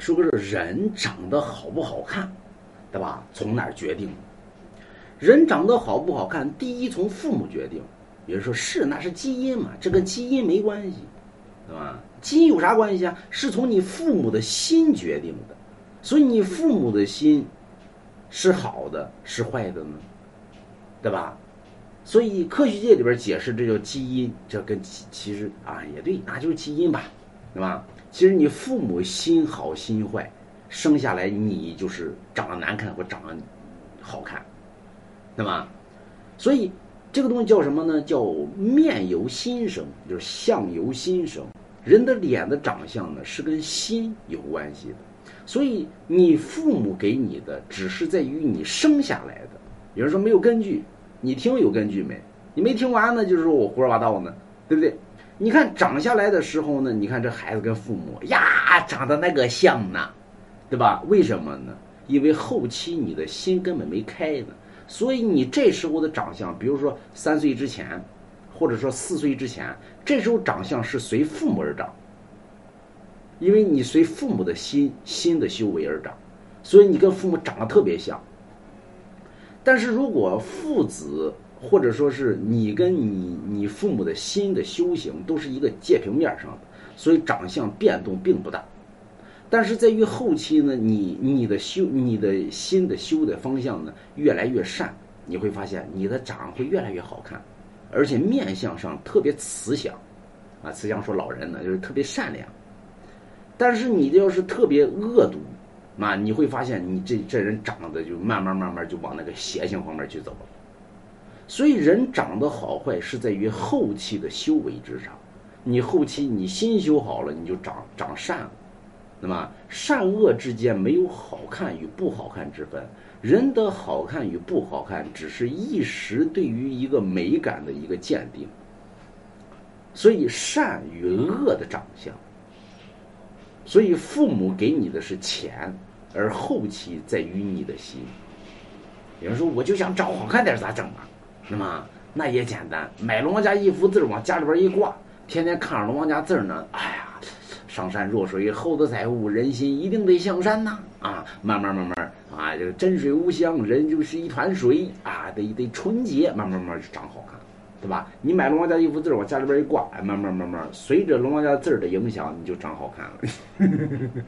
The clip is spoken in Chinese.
说个人长得好不好看，对吧？从哪儿决定？人长得好不好看，第一从父母决定。有人说是那是基因嘛，这跟基因没关系，对吧？基因有啥关系啊？是从你父母的心决定的。所以你父母的心是好的是坏的呢？对吧？所以科学界里边解释这叫基因，这跟其其实啊也对，那就是基因吧，对吧？其实你父母心好心坏，生下来你就是长得难看或长得好看，对吧？所以这个东西叫什么呢？叫面由心生，就是相由心生。人的脸的长相呢，是跟心有关系的。所以你父母给你的，只是在于你生下来的。有人说没有根据，你听有根据没？你没听完呢，就是说我胡说八道呢，对不对？你看长下来的时候呢，你看这孩子跟父母呀，长得那个像呢，对吧？为什么呢？因为后期你的心根本没开呢，所以你这时候的长相，比如说三岁之前，或者说四岁之前，这时候长相是随父母而长，因为你随父母的心心的修为而长，所以你跟父母长得特别像。但是如果父子，或者说是你跟你你父母的心的修行都是一个界平面上的，所以长相变动并不大。但是在于后期呢，你你的修你的心的修的方向呢越来越善，你会发现你的长会越来越好看，而且面相上特别慈祥，啊，慈祥说老人呢就是特别善良。但是你要是特别恶毒，那你会发现你这这人长得就慢慢慢慢就往那个邪性方面去走了。所以人长得好坏是在于后期的修为之上，你后期你心修好了，你就长长善了。那么善恶之间没有好看与不好看之分，人的好看与不好看只是一时对于一个美感的一个鉴定。所以善与恶的长相，所以父母给你的是钱，而后期在于你的心。有人说我就想长好看点，咋整啊？那么那也简单，买龙王家一幅字往家里边一挂，天天看着龙王家字呢，哎呀，上善若水，厚德载物，人心一定得向善呐！啊，慢慢慢慢啊，这个真水无香，人就是一团水啊，得得纯洁，慢慢慢慢就长好看，对吧？你买龙王家一幅字往家里边一挂，慢慢慢慢随着龙王家字的影响，你就长好看了。